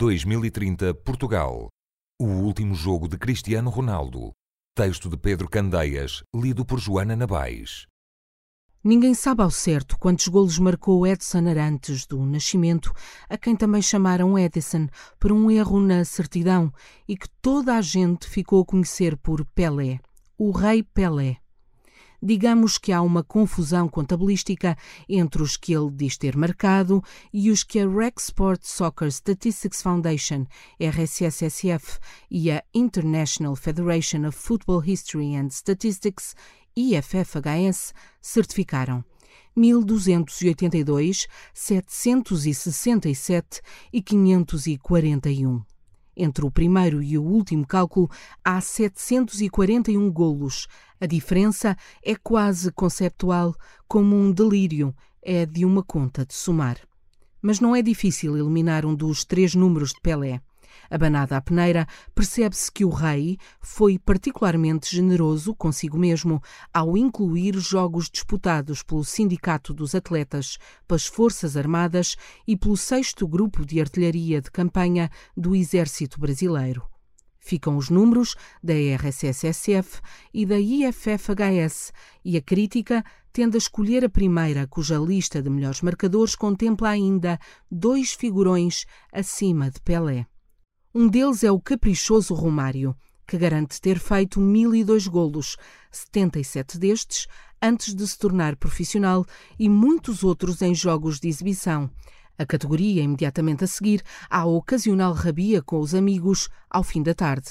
2030 Portugal. O último jogo de Cristiano Ronaldo. Texto de Pedro Candeias, lido por Joana Nabais. Ninguém sabe ao certo quantos golos marcou Edson Arantes do Nascimento, a quem também chamaram Edison, por um erro na certidão e que toda a gente ficou a conhecer por Pelé, o Rei Pelé. Digamos que há uma confusão contabilística entre os que ele diz ter marcado e os que a Rec Sport Soccer Statistics Foundation, RSSSF, e a International Federation of Football History and Statistics, IFFHS, certificaram. 1282, 767 e 541. Entre o primeiro e o último cálculo há 741 golos. A diferença é quase conceptual, como um delírio, é de uma conta de somar. Mas não é difícil eliminar um dos três números de Pelé. Abanada à peneira, percebe-se que o rei foi particularmente generoso consigo mesmo ao incluir jogos disputados pelo Sindicato dos Atletas, pelas Forças Armadas e pelo 6 Grupo de Artilharia de Campanha do Exército Brasileiro. Ficam os números da RSSSF e da IFFHS e a crítica tende a escolher a primeira, cuja lista de melhores marcadores contempla ainda dois figurões acima de Pelé. Um deles é o caprichoso Romário, que garante ter feito 1002 golos, 77 destes antes de se tornar profissional e muitos outros em jogos de exibição. A categoria imediatamente a seguir à ocasional rabia com os amigos ao fim da tarde.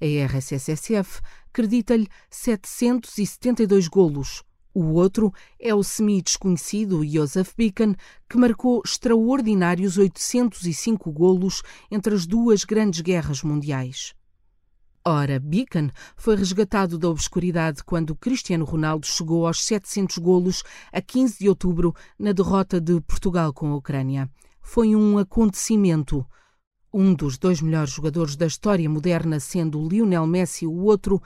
A RSSSF acredita-lhe 772 golos, o outro é o semi-desconhecido Joseph Beacon, que marcou extraordinários 805 golos entre as duas grandes guerras mundiais. Ora, Beacon foi resgatado da obscuridade quando Cristiano Ronaldo chegou aos 700 golos a 15 de outubro na derrota de Portugal com a Ucrânia. Foi um acontecimento. Um dos dois melhores jogadores da história moderna, sendo Lionel Messi o outro,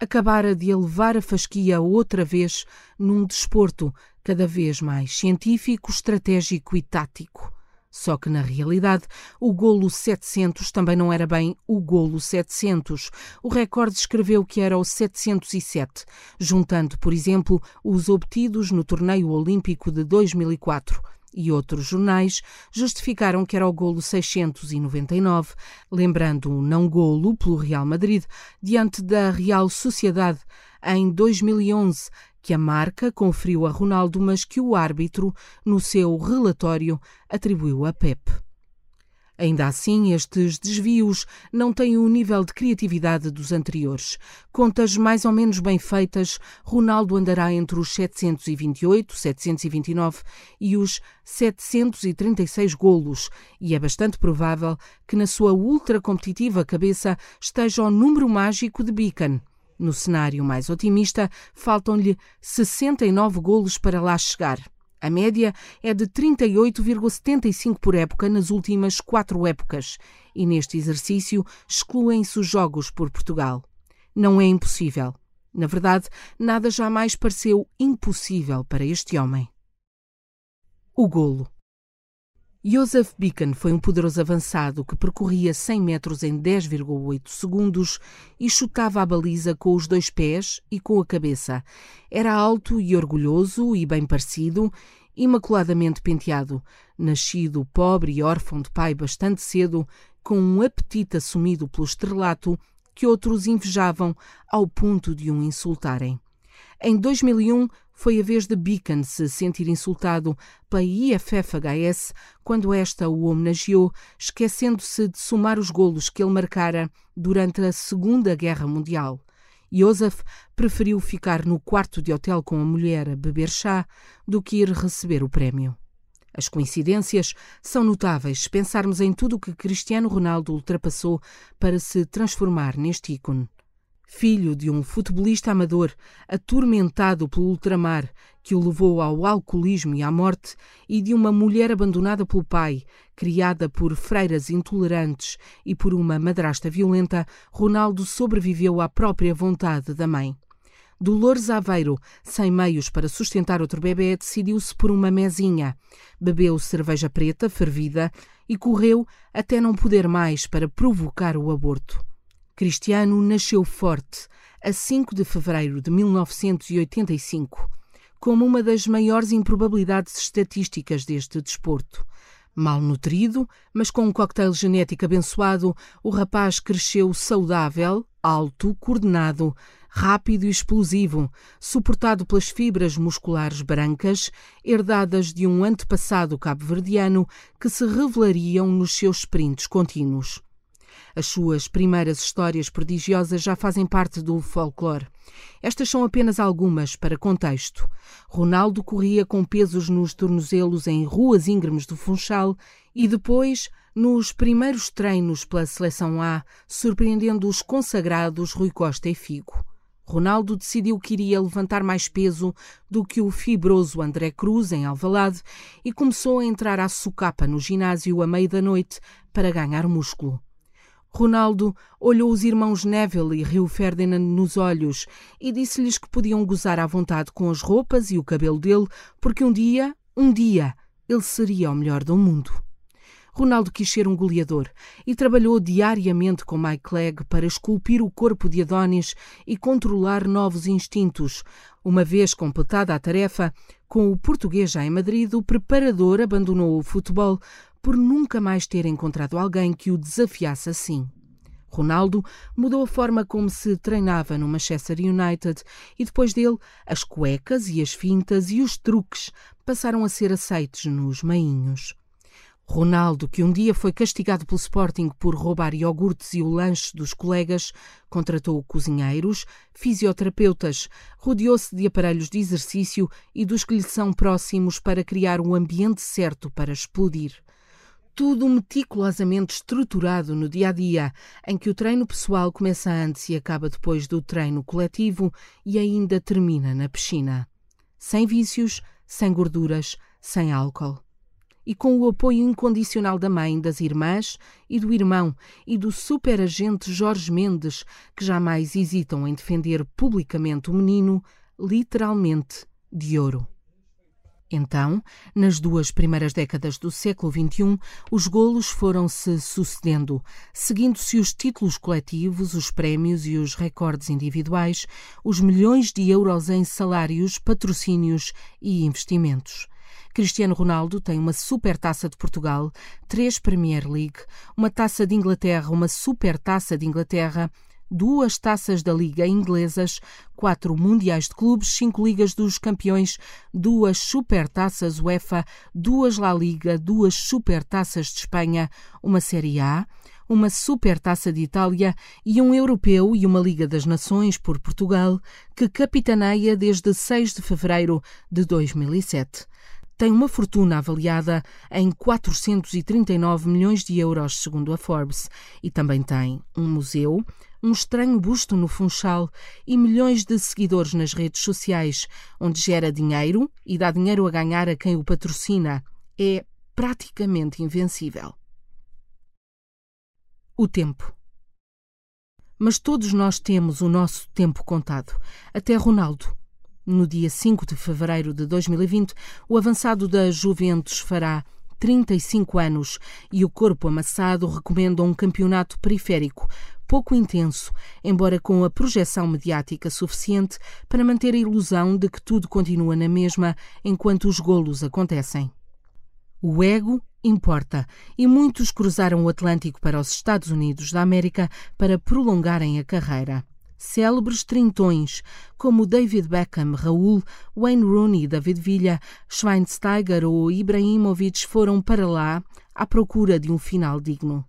acabara de elevar a fasquia outra vez num desporto cada vez mais científico, estratégico e tático. Só que, na realidade, o golo 700 também não era bem o golo 700. O recorde escreveu que era o 707, juntando, por exemplo, os obtidos no Torneio Olímpico de 2004 e outros jornais justificaram que era o golo 699, lembrando um não golo pelo Real Madrid diante da Real Sociedade em 2011, que a marca conferiu a Ronaldo, mas que o árbitro, no seu relatório, atribuiu a Pep. Ainda assim, estes desvios não têm o nível de criatividade dos anteriores. Contas mais ou menos bem feitas, Ronaldo andará entre os 728, 729 e os 736 golos, e é bastante provável que na sua ultra competitiva cabeça esteja o número mágico de Beacon. No cenário mais otimista, faltam-lhe 69 golos para lá chegar. A média é de 38,75 por época nas últimas quatro épocas, e neste exercício excluem-se os jogos por Portugal. Não é impossível. Na verdade, nada jamais pareceu impossível para este homem. O golo. Joseph Beacon foi um poderoso avançado que percorria 100 metros em 10,8 segundos e chutava a baliza com os dois pés e com a cabeça. Era alto e orgulhoso e bem parecido, imaculadamente penteado, nascido pobre e órfão de pai bastante cedo, com um apetite assumido pelo estrelato que outros invejavam ao ponto de o um insultarem. Em 2001 foi a vez de Beacon se sentir insultado pela IFFHS quando esta o homenageou, esquecendo-se de somar os golos que ele marcara durante a Segunda Guerra Mundial. Joseph preferiu ficar no quarto de hotel com a mulher a beber chá do que ir receber o prémio. As coincidências são notáveis se pensarmos em tudo o que Cristiano Ronaldo ultrapassou para se transformar neste ícone filho de um futebolista amador atormentado pelo ultramar que o levou ao alcoolismo e à morte, e de uma mulher abandonada pelo pai, criada por freiras intolerantes e por uma madrasta violenta, Ronaldo sobreviveu à própria vontade da mãe. Dolores Aveiro, sem meios para sustentar outro bebê, decidiu-se por uma mesinha. Bebeu cerveja preta, fervida, e correu até não poder mais para provocar o aborto. Cristiano nasceu forte, a 5 de fevereiro de 1985, como uma das maiores improbabilidades estatísticas deste desporto. Mal nutrido, mas com um coquetel genético abençoado, o rapaz cresceu saudável, alto, coordenado, rápido e explosivo, suportado pelas fibras musculares brancas, herdadas de um antepassado cabo-verdiano que se revelariam nos seus sprints contínuos. As suas primeiras histórias prodigiosas já fazem parte do folclore. Estas são apenas algumas para contexto. Ronaldo corria com pesos nos tornozelos em ruas íngremes do Funchal e depois nos primeiros treinos pela Seleção A, surpreendendo os consagrados Rui Costa e Figo. Ronaldo decidiu que iria levantar mais peso do que o fibroso André Cruz em Alvalade e começou a entrar à socapa no ginásio à meia da noite para ganhar músculo. Ronaldo olhou os irmãos Neville e Rio Ferdinand nos olhos e disse-lhes que podiam gozar à vontade com as roupas e o cabelo dele, porque um dia, um dia, ele seria o melhor do mundo. Ronaldo quis ser um goleador e trabalhou diariamente com Mike Clegg para esculpir o corpo de Adonis e controlar novos instintos. Uma vez completada a tarefa, com o português já em Madrid, o preparador abandonou o futebol por nunca mais ter encontrado alguém que o desafiasse assim. Ronaldo mudou a forma como se treinava no Manchester United e depois dele as cuecas e as fintas e os truques passaram a ser aceitos nos mainhos. Ronaldo, que um dia foi castigado pelo Sporting por roubar iogurtes e o lanche dos colegas, contratou cozinheiros, fisioterapeutas, rodeou-se de aparelhos de exercício e dos que lhe são próximos para criar o um ambiente certo para explodir. Tudo meticulosamente estruturado no dia a dia, em que o treino pessoal começa antes e acaba depois do treino coletivo e ainda termina na piscina. Sem vícios, sem gorduras, sem álcool e com o apoio incondicional da mãe, das irmãs e do irmão e do superagente Jorge Mendes, que jamais hesitam em defender publicamente o menino, literalmente de ouro. Então, nas duas primeiras décadas do século XXI, os golos foram-se sucedendo, seguindo-se os títulos coletivos, os prémios e os recordes individuais, os milhões de euros em salários, patrocínios e investimentos. Cristiano Ronaldo tem uma super taça de Portugal, três Premier League, uma taça de Inglaterra, uma super taça de Inglaterra, duas taças da Liga inglesas, quatro mundiais de clubes, cinco ligas dos campeões, duas supertaças UEFA, duas La Liga, duas supertaças de Espanha, uma Série A, uma supertaça de Itália e um europeu e uma Liga das Nações por Portugal, que capitaneia desde 6 de fevereiro de 2007 tem uma fortuna avaliada em 439 milhões de euros, segundo a Forbes, e também tem um museu, um estranho busto no Funchal e milhões de seguidores nas redes sociais, onde gera dinheiro e dá dinheiro a ganhar a quem o patrocina. É praticamente invencível. O tempo. Mas todos nós temos o nosso tempo contado. Até Ronaldo. No dia 5 de fevereiro de 2020, o avançado da Juventus fará 35 anos e o corpo amassado recomenda um campeonato periférico, pouco intenso, embora com a projeção mediática suficiente para manter a ilusão de que tudo continua na mesma enquanto os golos acontecem. O ego importa e muitos cruzaram o Atlântico para os Estados Unidos da América para prolongarem a carreira célebres trintões como David Beckham, Raul, Wayne Rooney, David Villa, Schweinsteiger ou Ibrahimovic foram para lá à procura de um final digno.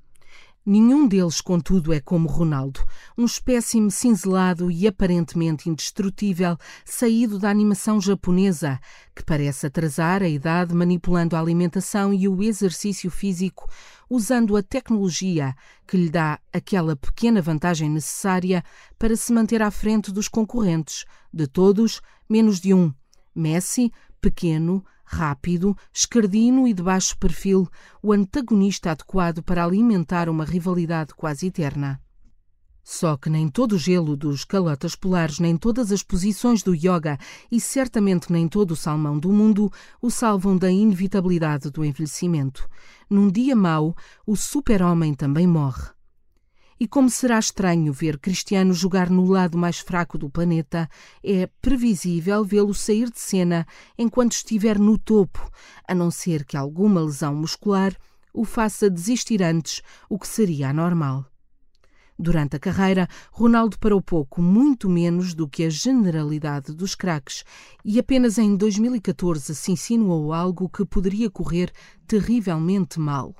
Nenhum deles, contudo, é como Ronaldo, um espécime cinzelado e aparentemente indestrutível, saído da animação japonesa, que parece atrasar a idade manipulando a alimentação e o exercício físico, usando a tecnologia que lhe dá aquela pequena vantagem necessária para se manter à frente dos concorrentes, de todos, menos de um. Messi, pequeno, rápido, escardino e de baixo perfil, o antagonista adequado para alimentar uma rivalidade quase eterna. Só que nem todo o gelo dos calotas polares, nem todas as posições do yoga e certamente nem todo o salmão do mundo o salvam da inevitabilidade do envelhecimento. Num dia mau, o super-homem também morre. E como será estranho ver Cristiano jogar no lado mais fraco do planeta, é previsível vê-lo sair de cena enquanto estiver no topo, a não ser que alguma lesão muscular o faça desistir antes, o que seria anormal. Durante a carreira, Ronaldo parou pouco, muito menos do que a generalidade dos craques, e apenas em 2014 se insinuou algo que poderia correr terrivelmente mal.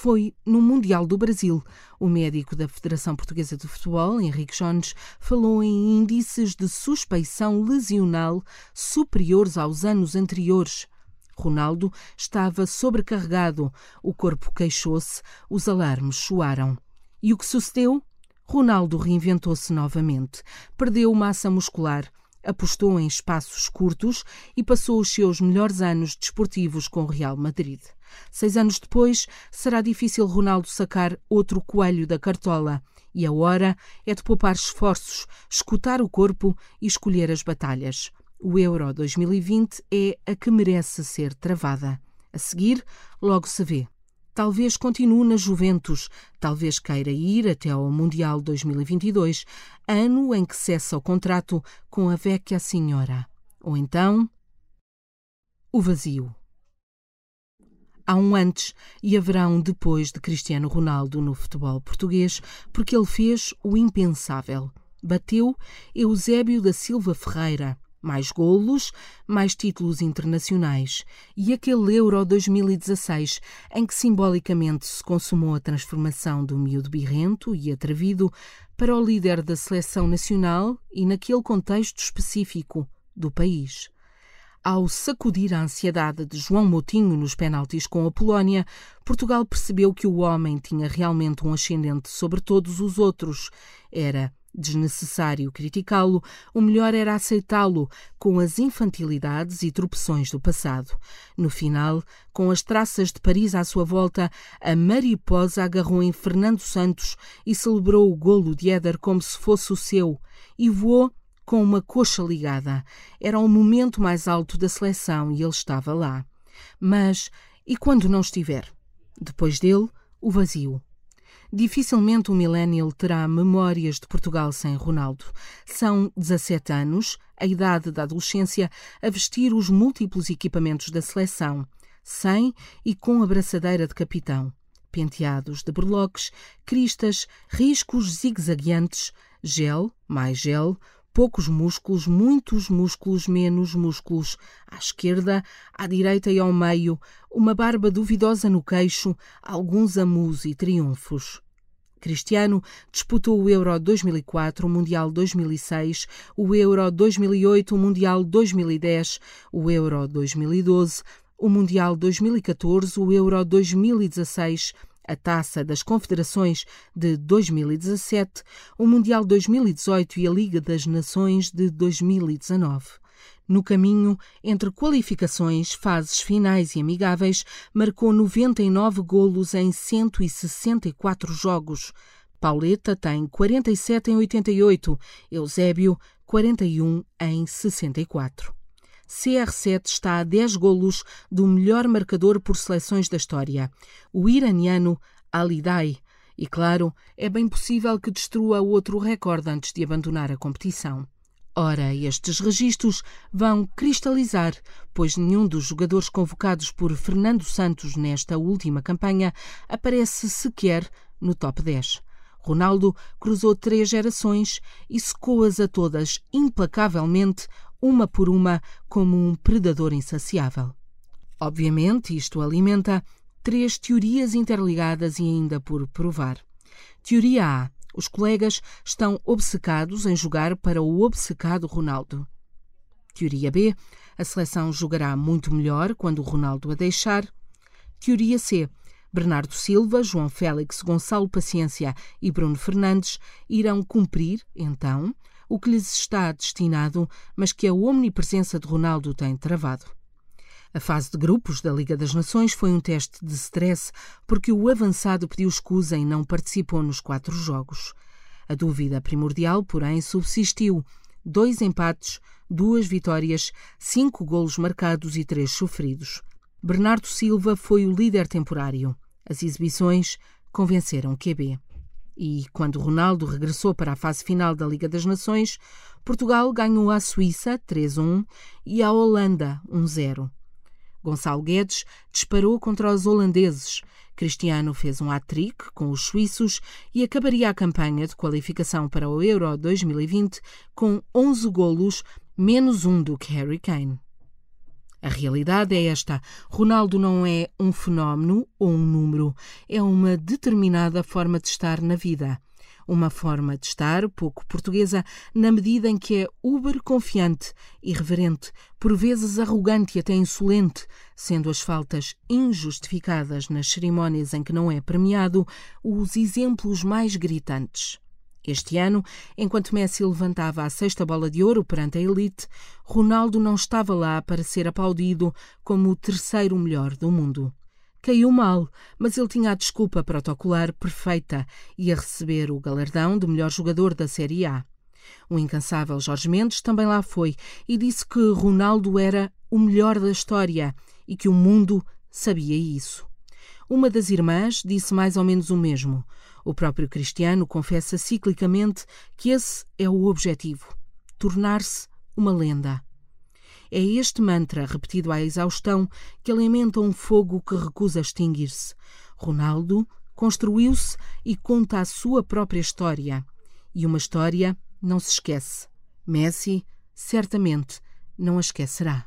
Foi no Mundial do Brasil. O médico da Federação Portuguesa de Futebol, Henrique Jones, falou em índices de suspeição lesional superiores aos anos anteriores. Ronaldo estava sobrecarregado, o corpo queixou-se, os alarmes soaram. E o que sucedeu? Ronaldo reinventou-se novamente, perdeu massa muscular, apostou em espaços curtos e passou os seus melhores anos desportivos com o Real Madrid. Seis anos depois, será difícil Ronaldo sacar outro coelho da cartola e a hora é de poupar esforços, escutar o corpo e escolher as batalhas. O Euro 2020 é a que merece ser travada. A seguir, logo se vê. Talvez continue na Juventus, talvez queira ir até ao Mundial 2022, ano em que cessa o contrato com a Vecchia Senhora. Ou então. O vazio. Há um antes e haverá um depois de Cristiano Ronaldo no futebol português, porque ele fez o impensável. Bateu Eusébio da Silva Ferreira, mais golos, mais títulos internacionais e aquele Euro 2016 em que simbolicamente se consumou a transformação do miúdo birrento e atrevido para o líder da seleção nacional e naquele contexto específico do país. Ao sacudir a ansiedade de João Moutinho nos penaltis com a Polónia, Portugal percebeu que o homem tinha realmente um ascendente sobre todos os outros. Era desnecessário criticá-lo, o melhor era aceitá-lo com as infantilidades e tropeções do passado. No final, com as traças de Paris à sua volta, a mariposa agarrou em Fernando Santos e celebrou o golo de Éder como se fosse o seu e voou com uma coxa ligada. Era o momento mais alto da seleção e ele estava lá. Mas e quando não estiver? Depois dele, o vazio. Dificilmente o millennial terá memórias de Portugal sem Ronaldo. São 17 anos, a idade da adolescência, a vestir os múltiplos equipamentos da seleção, sem e com a braçadeira de capitão. Penteados de berloques, cristas, riscos zigue-zagueantes, gel, mais gel, poucos músculos, muitos músculos, menos músculos, à esquerda, à direita e ao meio, uma barba duvidosa no queixo, alguns amus e triunfos. Cristiano disputou o Euro 2004, o Mundial 2006, o Euro 2008, o Mundial 2010, o Euro 2012, o Mundial 2014, o Euro 2016, a Taça das Confederações de 2017, o Mundial 2018 e a Liga das Nações de 2019. No caminho, entre qualificações, fases finais e amigáveis, marcou 99 golos em 164 jogos. Pauleta tem 47 em 88, Eusébio 41 em 64. CR7 está a 10 golos do melhor marcador por seleções da história, o iraniano Alidai. E claro, é bem possível que destrua outro recorde antes de abandonar a competição. Ora, estes registros vão cristalizar, pois nenhum dos jogadores convocados por Fernando Santos nesta última campanha aparece sequer no top 10. Ronaldo cruzou três gerações e secou-as a todas implacavelmente uma por uma, como um predador insaciável. Obviamente, isto alimenta três teorias interligadas e ainda por provar. Teoria A. Os colegas estão obcecados em jogar para o obcecado Ronaldo. Teoria B. A seleção jogará muito melhor quando o Ronaldo a deixar. Teoria C. Bernardo Silva, João Félix, Gonçalo Paciência e Bruno Fernandes irão cumprir, então, o que lhes está destinado, mas que a omnipresença de Ronaldo tem travado. A fase de grupos da Liga das Nações foi um teste de stress porque o avançado pediu escusa e não participou nos quatro jogos. A dúvida primordial, porém, subsistiu. Dois empates, duas vitórias, cinco golos marcados e três sofridos. Bernardo Silva foi o líder temporário. As exibições convenceram QB. E quando Ronaldo regressou para a fase final da Liga das Nações, Portugal ganhou à Suíça 3-1 e à Holanda 1-0. Gonçalo Guedes disparou contra os holandeses. Cristiano fez um hat-trick com os suíços e acabaria a campanha de qualificação para o Euro 2020 com 11 golos, menos um do que Harry Kane. A realidade é esta: Ronaldo não é um fenómeno ou um número, é uma determinada forma de estar na vida. Uma forma de estar pouco portuguesa, na medida em que é uber confiante, irreverente, por vezes arrogante e até insolente, sendo as faltas injustificadas nas cerimónias em que não é premiado os exemplos mais gritantes. Este ano, enquanto Messi levantava a sexta bola de ouro perante a elite, Ronaldo não estava lá para ser aplaudido como o terceiro melhor do mundo. Caiu mal, mas ele tinha a desculpa protocolar perfeita e a receber o galardão de melhor jogador da Série A. O incansável Jorge Mendes também lá foi e disse que Ronaldo era o melhor da história e que o mundo sabia isso. Uma das irmãs disse mais ou menos o mesmo. O próprio Cristiano confessa ciclicamente que esse é o objetivo: tornar-se uma lenda. É este mantra, repetido à exaustão, que alimenta um fogo que recusa extinguir-se. Ronaldo construiu-se e conta a sua própria história. E uma história não se esquece. Messi, certamente, não a esquecerá.